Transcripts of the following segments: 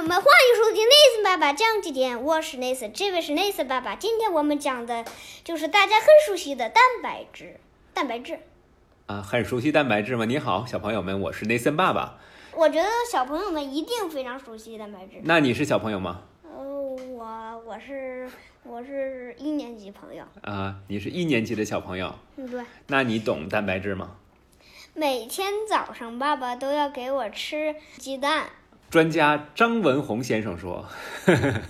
友们，欢迎收听 Nathan 爸爸讲几点，我是 Nathan，这位是 Nathan 爸爸。今天我们讲的就是大家很熟悉的蛋白质。蛋白质，啊，很熟悉蛋白质吗？你好，小朋友们，我是 Nathan 爸爸。我觉得小朋友们一定非常熟悉蛋白质。那你是小朋友吗？呃，我我是我是一年级朋友。啊，你是一年级的小朋友。嗯，对。那你懂蛋白质吗？每天早上，爸爸都要给我吃鸡蛋。专家张文宏先生说，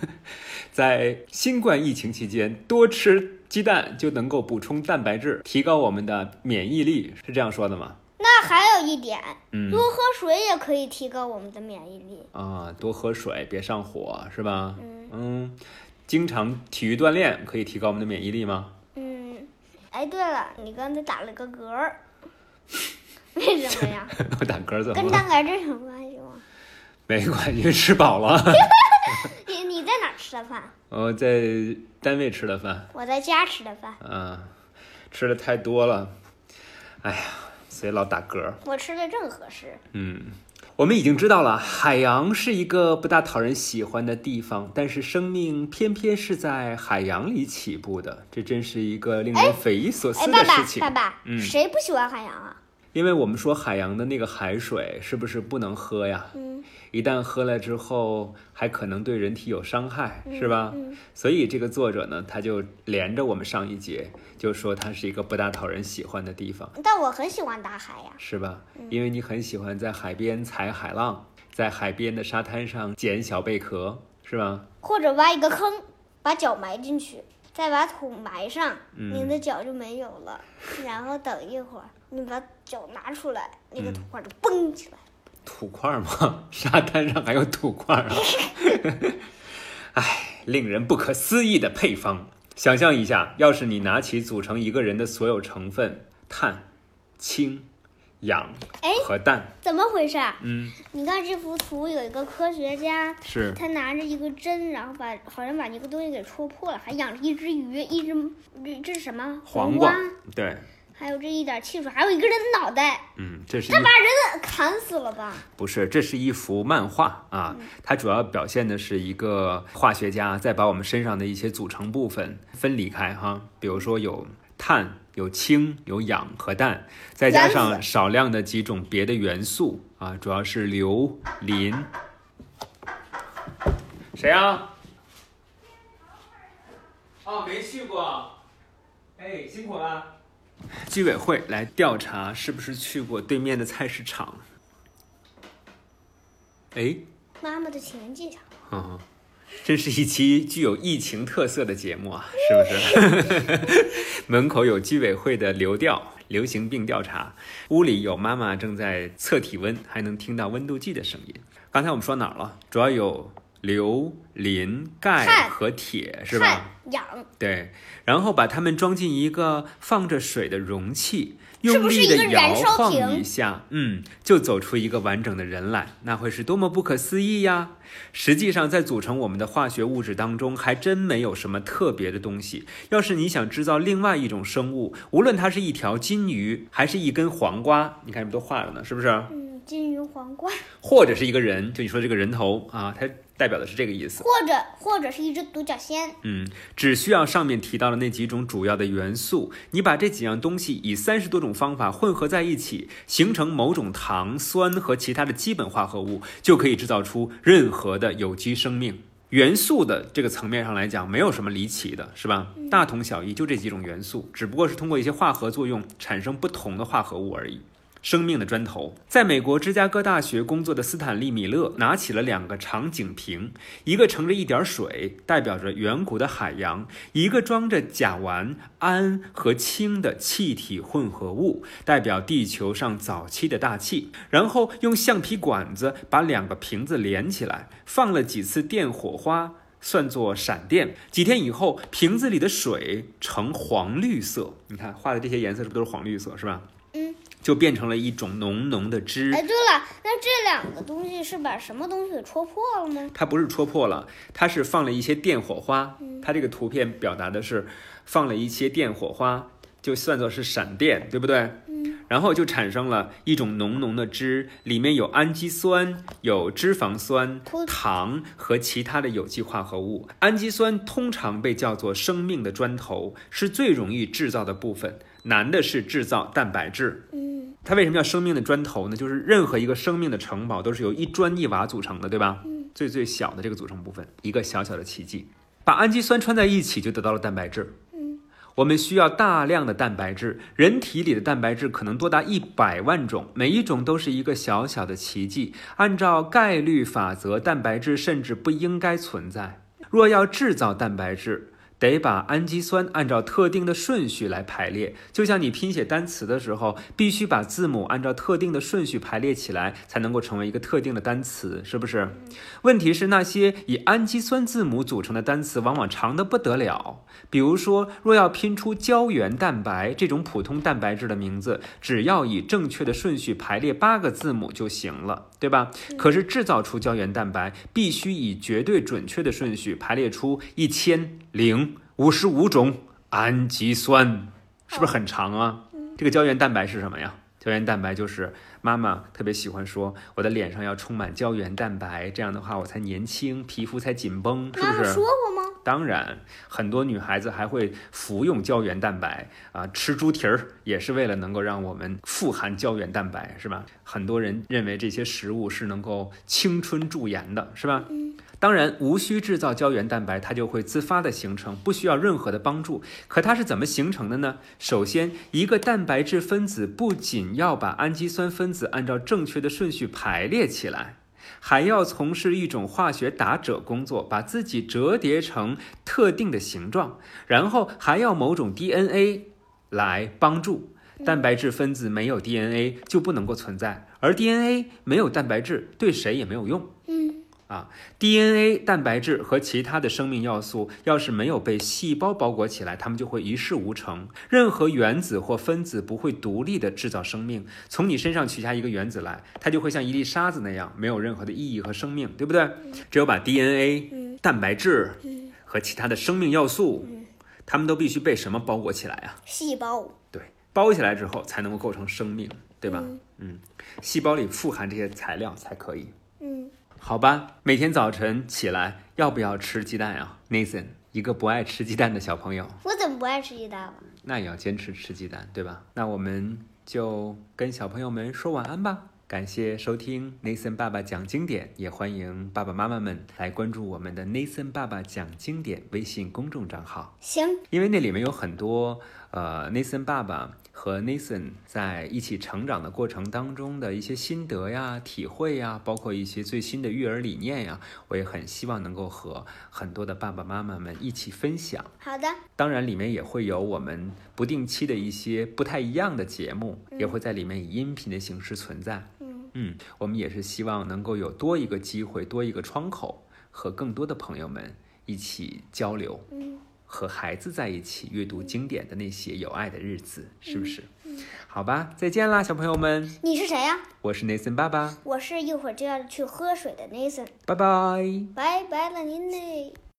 在新冠疫情期间，多吃鸡蛋就能够补充蛋白质，提高我们的免疫力，是这样说的吗？那还有一点，嗯多喝水也可以提高我们的免疫力。啊，多喝水，别上火，是吧？嗯嗯，经常体育锻炼可以提高我们的免疫力吗？嗯，哎，对了，你刚才打了个嗝儿，为什么呀？我打嗝怎么了？跟蛋白质有关系吗？没关系，吃饱了。你你在哪儿吃的饭？我在单位吃的饭，我在家吃的饭。啊，吃的太多了，哎呀，所以老打嗝。我吃的正合适。嗯，我们已经知道了，海洋是一个不大讨人喜欢的地方，但是生命偏偏是在海洋里起步的，这真是一个令人匪夷所哎，思爸爸的事情。爸爸，嗯谁不喜欢海洋啊？因为我们说海洋的那个海水是不是不能喝呀？嗯，一旦喝了之后，还可能对人体有伤害，是吧？嗯所以这个作者呢，他就连着我们上一节，就说它是一个不大讨人喜欢的地方，但我很喜欢大海呀。是吧？嗯因为你很喜欢在海边踩海浪，在海边的沙滩上捡小贝壳，是吧？或者挖一个坑，把脚埋进去，再把土埋上，嗯你的脚就没有了。然后等一会儿，你把脚拿出来，那嗯个土块就蹦起来。土块吗？沙滩上还有土块啊！哎，令人不可思议的配方。想象一下，要是你拿起组成一个人的所有成分碳、氢、氧哎和氮，怎么回事啊？嗯，你看这幅图，有一个科学家，是他拿着一个针，然后把好像把一个东西给戳破了，还养着一只鱼，一只这这是什么？黄瓜瓜，对，还有这一点汽水，还有一个人的脑袋，嗯，这是一他把人砍死了吧？不是，这是一幅漫画啊，它主要表现的是一个化学家在把我们身上的一些组成部分分离开哈，比如说有碳、有氢、有氧和氮，再加上少量的几种别的元素啊，主要是硫、磷。谁啊？哦，没去过。哎，辛苦了。居委会来调查是不是去过对面的菜市场。哎，妈妈的情人节场，嗯，真是一期具有疫情特色的节目啊，是不是？门口有居委会的流调，流行病调查，屋里有妈妈正在测体温，还能听到温度计的声音。刚才我们说哪儿了？主要有硫、磷、钙和铁，是吧？氧，对，然后把它们装进一个放着水的容器，用力的摇晃一下，嗯，就走出一个完整的人来，那会是多么不可思议呀！实际上，在组成我们的化学物质当中，还真没有什么特别的东西。要是你想制造另外一种生物，无论它是一条金鱼，还是一根黄瓜，你看这不都画了呢，是不是？嗯，金鱼皇冠，或者是一个人，就你说这个人头啊，它代表的是这个意思。或者或者是一只独角仙，嗯，只需要上面提到的那几种主要的元素，你把这几样东西以三十多种方法混合在一起，形成某种糖、酸和其他的基本化合物，就可以制造出任何的有机生命。元素的这个层面上来讲，没有什么离奇的，是吧？大同小异，就这几种元素，只不过是通过一些化合作用产生不同的化合物而已。生命的砖头。在美国芝加哥大学工作的斯坦利·米勒拿起了两个长颈瓶，一个盛着一点水，代表着远古的海洋；一个装着甲烷、氨和氢的气体混合物，代表地球上早期的大气。然后用橡皮管子把两个瓶子连起来，放了几次电火花。算作闪电。几天以后，瓶子里的水呈黄绿色。你看画的这些颜色是不是都是黄绿色？是吧？嗯，就变成了一种浓浓的汁。哎，对了，那这两个东西是把什么东西给戳破了吗？它不是戳破了，它是放了一些电火花。它这个图片表达的是放了一些电火花，就算作是闪电，对不对？嗯。然后就产生了一种浓浓的汁，里面有氨基酸、有脂肪酸、糖和其他的有机化合物。氨基酸通常被叫做生命的砖头，是最容易制造的部分，难的是制造蛋白质。嗯它为什么叫生命的砖头呢？就是任何一个生命的城堡都是由一砖一瓦组成的，对吧？嗯最最小的这个组成部分，一个小小的奇迹，把氨基酸穿在一起就得到了蛋白质。嗯我们需要大量的蛋白质，人体里的蛋白质可能多达一百万种，每一种都是一个小小的奇迹。按照概率法则，蛋白质甚至不应该存在。若要制造蛋白质，得把氨基酸按照特定的顺序来排列，就像你拼写单词的时候，必须把字母按照特定的顺序排列起来，才能够成为一个特定的单词，是不是？问题是那些以氨基酸字母组成的单词往往长得不得了。比如说，若要拼出胶原蛋白这种普通蛋白质的名字，只要以正确的顺序排列八个字母就行了，对吧？可是制造出胶原蛋白，必须以绝对准确的顺序排列出一千零五十五种氨基酸，是不是很长啊？这个胶原蛋白是什么呀？胶原蛋白就是妈妈特别喜欢说，我的脸上要充满胶原蛋白，这样的话我才年轻，皮肤才紧绷，是不是？妈妈说过吗？当然，很多女孩子还会服用胶原蛋白啊，吃猪蹄儿也是为了能够让我们富含胶原蛋白，是吧？很多人认为这些食物是能够青春驻颜的，是吧？嗯当然，无需制造胶原蛋白，它就会自发的形成，不需要任何的帮助。可它是怎么形成的呢？首先，一个蛋白质分子不仅要把氨基酸分子按照正确的顺序排列起来，还要从事一种化学打褶工作，把自己折叠成特定的形状，然后还要某种 DNA 来帮助。蛋白质分子没有 DNA 就不能够存在，而 DNA 没有蛋白质对谁也没有用。嗯啊，DNA、蛋白质和其他的生命要素，要是没有被细胞包裹起来，它们就会一事无成。任何原子或分子不会独立的制造生命。从你身上取下一个原子来，它就会像一粒沙子那样，没有任何的意义和生命，对不对？只有把 DNA、嗯蛋白质嗯，和其他的生命要素，它们都必须被什么包裹起来啊？细胞。对，包起来之后才能够构成生命，对吧？嗯嗯，细胞里富含这些材料才可以。嗯好吧，每天早晨起来要不要吃鸡蛋啊？Nathan，一个不爱吃鸡蛋的小朋友，我怎么不爱吃鸡蛋了？那也要坚持吃鸡蛋，对吧？那我们就跟小朋友们说晚安吧。感谢收听 Nathan 爸爸讲经典，也欢迎爸爸妈妈们来关注我们的 Nathan 爸爸讲经典微信公众账号。行，因为那里面有很多呃，Nathan 爸爸和 Nathan 在一起成长的过程当中的一些心得呀、体会呀，包括一些最新的育儿理念呀，我也很希望能够和很多的爸爸妈妈们一起分享。好的，当然，里面也会有我们不定期的一些不太一样的节目，也会在里面以音频的形式存在。嗯嗯，我们也是希望能够有多一个机会，多一个窗口，和更多的朋友们一起交流。嗯和孩子在一起阅读经典的那些有爱的日子，是不是？嗯好吧，再见啦，小朋友们，你是谁呀、我是 Nathan 爸爸，我是一会儿就要去喝水的 Nathan，拜拜。拜拜了您嘞。